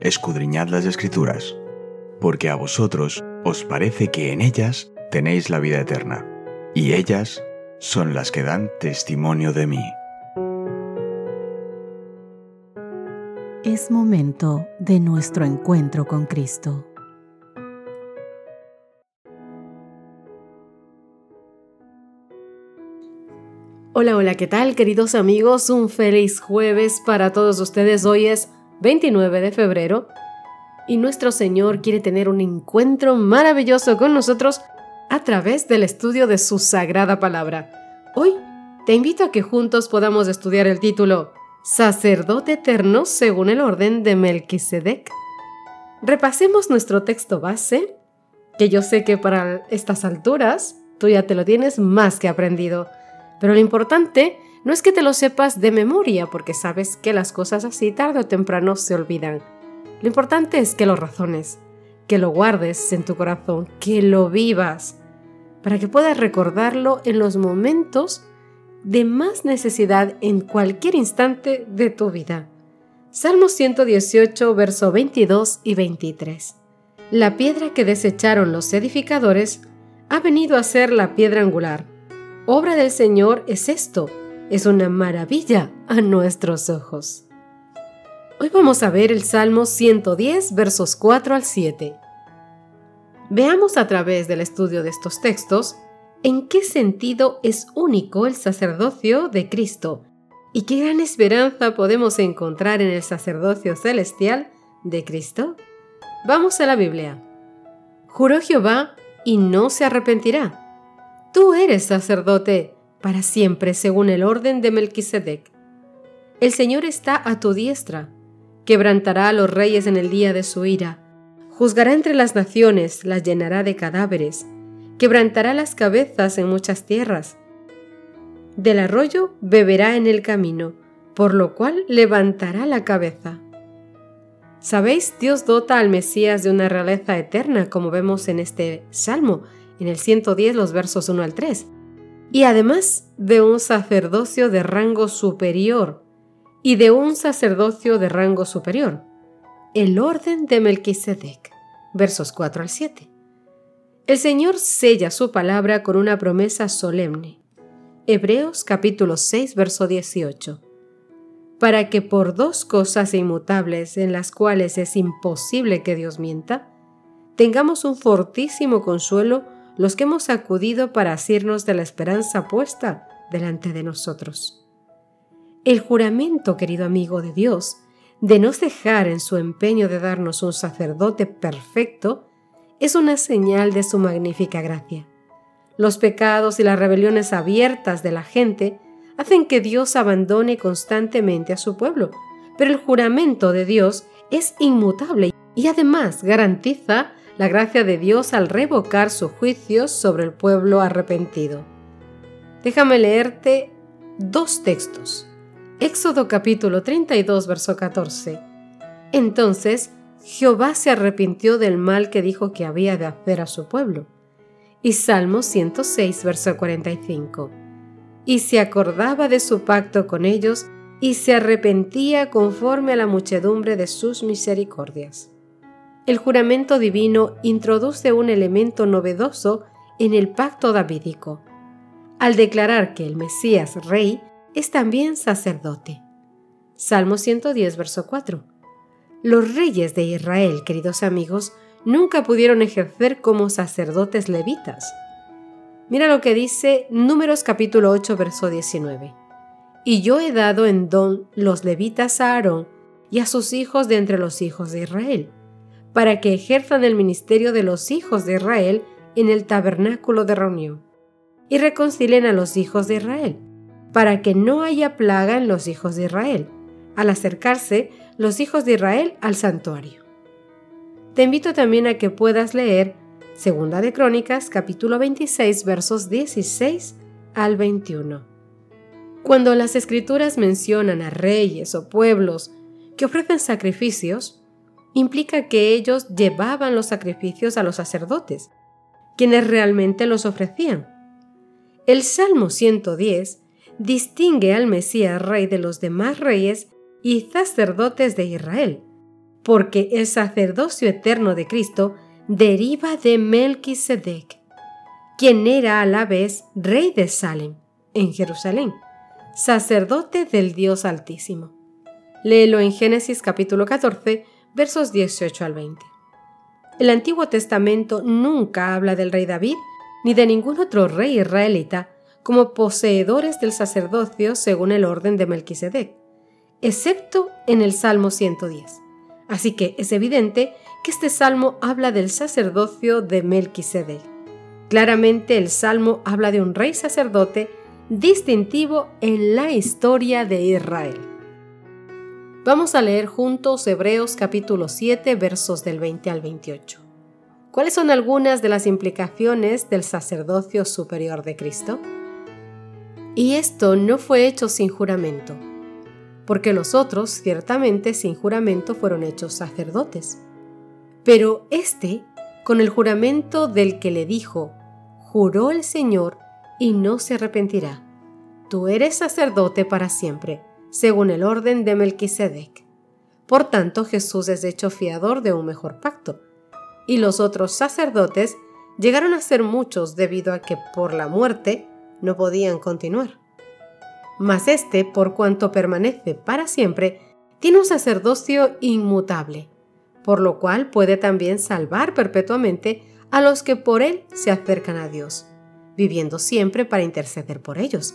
escudriñad las escrituras, porque a vosotros os parece que en ellas tenéis la vida eterna, y ellas son las que dan testimonio de mí. Es momento de nuestro encuentro con Cristo. Hola, hola, ¿qué tal queridos amigos? Un feliz jueves para todos ustedes. Hoy es 29 de febrero y nuestro Señor quiere tener un encuentro maravilloso con nosotros a través del estudio de su sagrada palabra. Hoy te invito a que juntos podamos estudiar el título Sacerdote eterno según el orden de Melquisedec. Repasemos nuestro texto base, que yo sé que para estas alturas tú ya te lo tienes más que aprendido. Pero lo importante no es que te lo sepas de memoria, porque sabes que las cosas así tarde o temprano se olvidan. Lo importante es que lo razones, que lo guardes en tu corazón, que lo vivas, para que puedas recordarlo en los momentos de más necesidad en cualquier instante de tu vida. Salmo 118, verso 22 y 23. La piedra que desecharon los edificadores ha venido a ser la piedra angular obra del Señor es esto, es una maravilla a nuestros ojos. Hoy vamos a ver el Salmo 110, versos 4 al 7. Veamos a través del estudio de estos textos en qué sentido es único el sacerdocio de Cristo y qué gran esperanza podemos encontrar en el sacerdocio celestial de Cristo. Vamos a la Biblia. Juró Jehová y no se arrepentirá Tú eres sacerdote para siempre según el orden de Melquisedec. El Señor está a tu diestra, quebrantará a los reyes en el día de su ira, juzgará entre las naciones, las llenará de cadáveres, quebrantará las cabezas en muchas tierras. Del arroyo beberá en el camino, por lo cual levantará la cabeza. Sabéis, Dios dota al Mesías de una realeza eterna, como vemos en este salmo, en el 110 los versos 1 al 3, y además de un sacerdocio de rango superior y de un sacerdocio de rango superior, el orden de Melquisedec, versos 4 al 7. El Señor sella su palabra con una promesa solemne. Hebreos capítulo 6, verso 18. Para que por dos cosas inmutables en las cuales es imposible que Dios mienta, tengamos un fortísimo consuelo los que hemos acudido para asirnos de la esperanza puesta delante de nosotros. El juramento, querido amigo de Dios, de no cejar en su empeño de darnos un sacerdote perfecto, es una señal de su magnífica gracia. Los pecados y las rebeliones abiertas de la gente hacen que Dios abandone constantemente a su pueblo, pero el juramento de Dios es inmutable y además garantiza la gracia de Dios al revocar sus juicios sobre el pueblo arrepentido. Déjame leerte dos textos. Éxodo capítulo 32, verso 14. Entonces Jehová se arrepintió del mal que dijo que había de hacer a su pueblo. Y Salmo 106, verso 45. Y se acordaba de su pacto con ellos y se arrepentía conforme a la muchedumbre de sus misericordias el juramento divino introduce un elemento novedoso en el pacto davídico, al declarar que el Mesías rey es también sacerdote. Salmo 110, verso 4. Los reyes de Israel, queridos amigos, nunca pudieron ejercer como sacerdotes levitas. Mira lo que dice Números capítulo 8, verso 19. Y yo he dado en don los levitas a Aarón y a sus hijos de entre los hijos de Israel para que ejerzan el ministerio de los hijos de Israel en el tabernáculo de reunión, y reconcilien a los hijos de Israel, para que no haya plaga en los hijos de Israel, al acercarse los hijos de Israel al santuario. Te invito también a que puedas leer Segunda de Crónicas, capítulo 26, versos 16 al 21. Cuando las escrituras mencionan a reyes o pueblos que ofrecen sacrificios, implica que ellos llevaban los sacrificios a los sacerdotes, quienes realmente los ofrecían. El Salmo 110 distingue al Mesías rey de los demás reyes y sacerdotes de Israel, porque el sacerdocio eterno de Cristo deriva de Melquisedec, quien era a la vez rey de Salem, en Jerusalén, sacerdote del Dios Altísimo. Léelo en Génesis capítulo 14, versos 18 al 20. El Antiguo Testamento nunca habla del rey David ni de ningún otro rey israelita como poseedores del sacerdocio según el orden de Melquisedec, excepto en el Salmo 110. Así que es evidente que este salmo habla del sacerdocio de Melquisedec. Claramente el salmo habla de un rey sacerdote distintivo en la historia de Israel. Vamos a leer juntos Hebreos capítulo 7 versos del 20 al 28. ¿Cuáles son algunas de las implicaciones del sacerdocio superior de Cristo? Y esto no fue hecho sin juramento porque los otros ciertamente sin juramento fueron hechos sacerdotes. Pero éste, con el juramento del que le dijo, juró el Señor y no se arrepentirá. Tú eres sacerdote para siempre, según el orden de Melquisedec. Por tanto, Jesús es hecho fiador de un mejor pacto. Y los otros sacerdotes llegaron a ser muchos debido a que por la muerte no podían continuar mas éste, por cuanto permanece para siempre, tiene un sacerdocio inmutable, por lo cual puede también salvar perpetuamente a los que por él se acercan a Dios, viviendo siempre para interceder por ellos.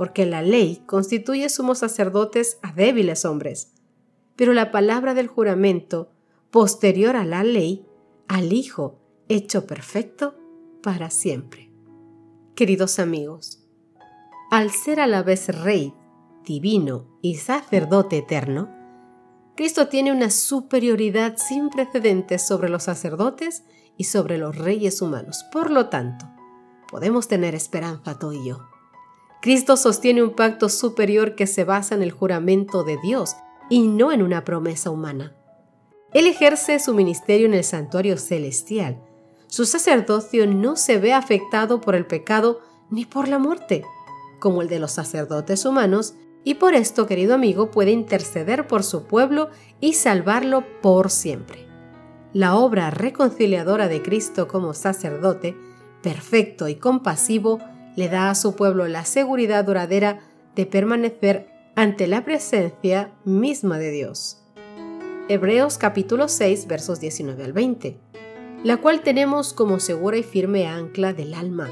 porque la ley constituye sumos sacerdotes a débiles hombres, pero la palabra del juramento, posterior a la ley, al Hijo hecho perfecto para siempre. Queridos amigos, al ser a la vez rey, divino y sacerdote eterno, Cristo tiene una superioridad sin precedentes sobre los sacerdotes y sobre los reyes humanos. Por lo tanto, podemos tener esperanza tú y yo. Cristo sostiene un pacto superior que se basa en el juramento de Dios y no en una promesa humana. Él ejerce su ministerio en el santuario celestial. Su sacerdocio no se ve afectado por el pecado ni por la muerte como el de los sacerdotes humanos, y por esto, querido amigo, puede interceder por su pueblo y salvarlo por siempre. La obra reconciliadora de Cristo como sacerdote, perfecto y compasivo, le da a su pueblo la seguridad duradera de permanecer ante la presencia misma de Dios. Hebreos capítulo 6 versos 19 al 20, la cual tenemos como segura y firme ancla del alma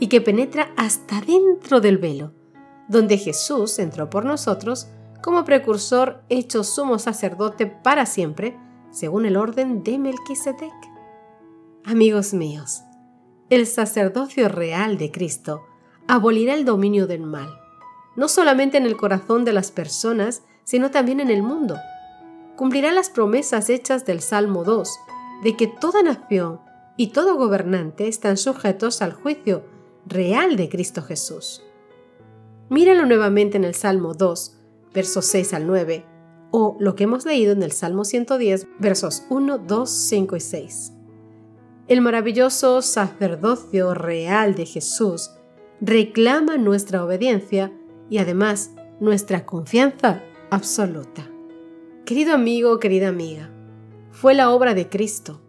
y que penetra hasta dentro del velo, donde Jesús entró por nosotros como precursor hecho sumo sacerdote para siempre, según el orden de Melquisedec. Amigos míos, el sacerdocio real de Cristo abolirá el dominio del mal, no solamente en el corazón de las personas, sino también en el mundo. Cumplirá las promesas hechas del Salmo 2, de que toda nación y todo gobernante están sujetos al juicio real de Cristo Jesús. Míralo nuevamente en el Salmo 2, versos 6 al 9, o lo que hemos leído en el Salmo 110, versos 1, 2, 5 y 6. El maravilloso sacerdocio real de Jesús reclama nuestra obediencia y además nuestra confianza absoluta. Querido amigo, querida amiga, fue la obra de Cristo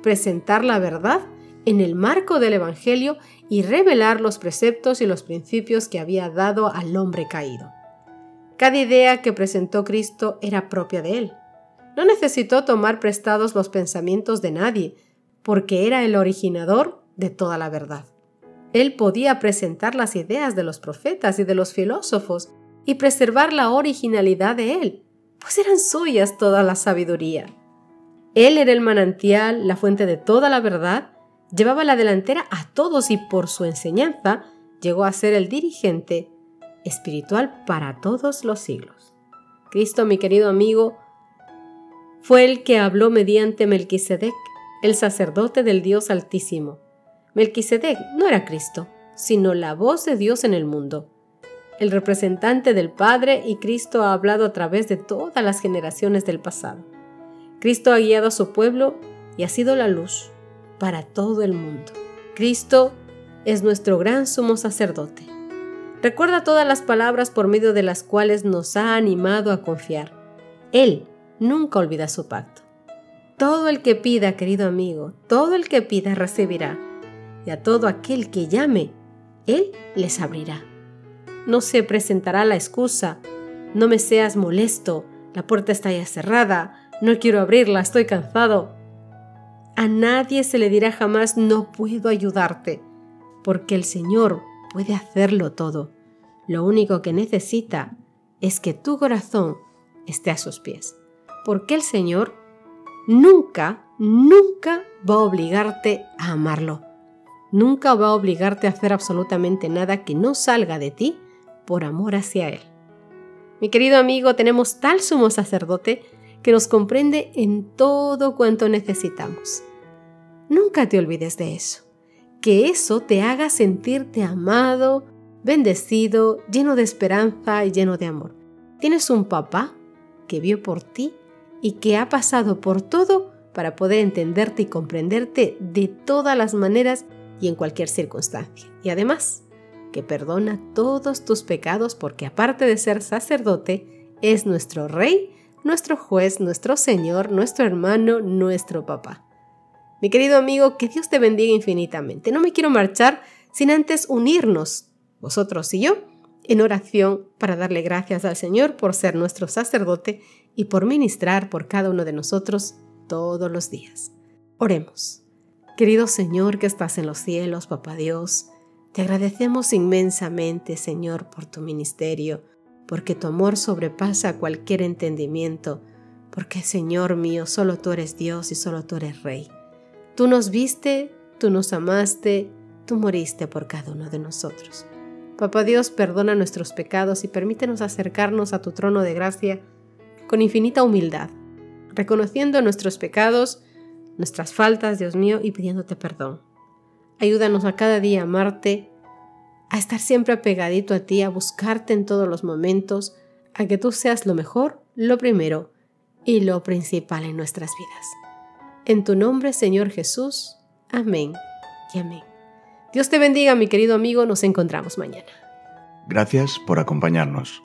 presentar la verdad en el marco del Evangelio y revelar los preceptos y los principios que había dado al hombre caído. Cada idea que presentó Cristo era propia de él. No necesitó tomar prestados los pensamientos de nadie, porque era el originador de toda la verdad. Él podía presentar las ideas de los profetas y de los filósofos y preservar la originalidad de él, pues eran suyas toda la sabiduría. Él era el manantial, la fuente de toda la verdad, llevaba la delantera a todos y por su enseñanza llegó a ser el dirigente espiritual para todos los siglos. Cristo, mi querido amigo, fue el que habló mediante Melquisedec el sacerdote del Dios Altísimo. Melquisedec no era Cristo, sino la voz de Dios en el mundo. El representante del Padre y Cristo ha hablado a través de todas las generaciones del pasado. Cristo ha guiado a su pueblo y ha sido la luz para todo el mundo. Cristo es nuestro gran sumo sacerdote. Recuerda todas las palabras por medio de las cuales nos ha animado a confiar. Él nunca olvida su pacto. Todo el que pida, querido amigo, todo el que pida recibirá. Y a todo aquel que llame, Él les abrirá. No se presentará la excusa, no me seas molesto, la puerta está ya cerrada, no quiero abrirla, estoy cansado. A nadie se le dirá jamás no puedo ayudarte, porque el Señor puede hacerlo todo. Lo único que necesita es que tu corazón esté a sus pies, porque el Señor nunca, nunca va a obligarte a amarlo. Nunca va a obligarte a hacer absolutamente nada que no salga de ti por amor hacia Él. Mi querido amigo, tenemos tal sumo sacerdote que nos comprende en todo cuanto necesitamos. Nunca te olvides de eso. Que eso te haga sentirte amado, bendecido, lleno de esperanza y lleno de amor. Tienes un papá que vio por ti y que ha pasado por todo para poder entenderte y comprenderte de todas las maneras y en cualquier circunstancia. Y además, que perdona todos tus pecados porque aparte de ser sacerdote, es nuestro rey, nuestro juez, nuestro señor, nuestro hermano, nuestro papá. Mi querido amigo, que Dios te bendiga infinitamente. No me quiero marchar sin antes unirnos, vosotros y yo, en oración para darle gracias al Señor por ser nuestro sacerdote y por ministrar por cada uno de nosotros todos los días. Oremos. Querido Señor que estás en los cielos, Papá Dios, te agradecemos inmensamente, Señor, por tu ministerio, porque tu amor sobrepasa cualquier entendimiento, porque, Señor mío, solo tú eres Dios y solo tú eres Rey. Tú nos viste, tú nos amaste, tú moriste por cada uno de nosotros. Papá Dios, perdona nuestros pecados y permítenos acercarnos a tu trono de gracia con infinita humildad, reconociendo nuestros pecados, nuestras faltas, Dios mío, y pidiéndote perdón. Ayúdanos a cada día amarte, a estar siempre apegadito a ti, a buscarte en todos los momentos, a que tú seas lo mejor, lo primero y lo principal en nuestras vidas. En tu nombre, Señor Jesús. Amén y amén. Dios te bendiga, mi querido amigo. Nos encontramos mañana. Gracias por acompañarnos.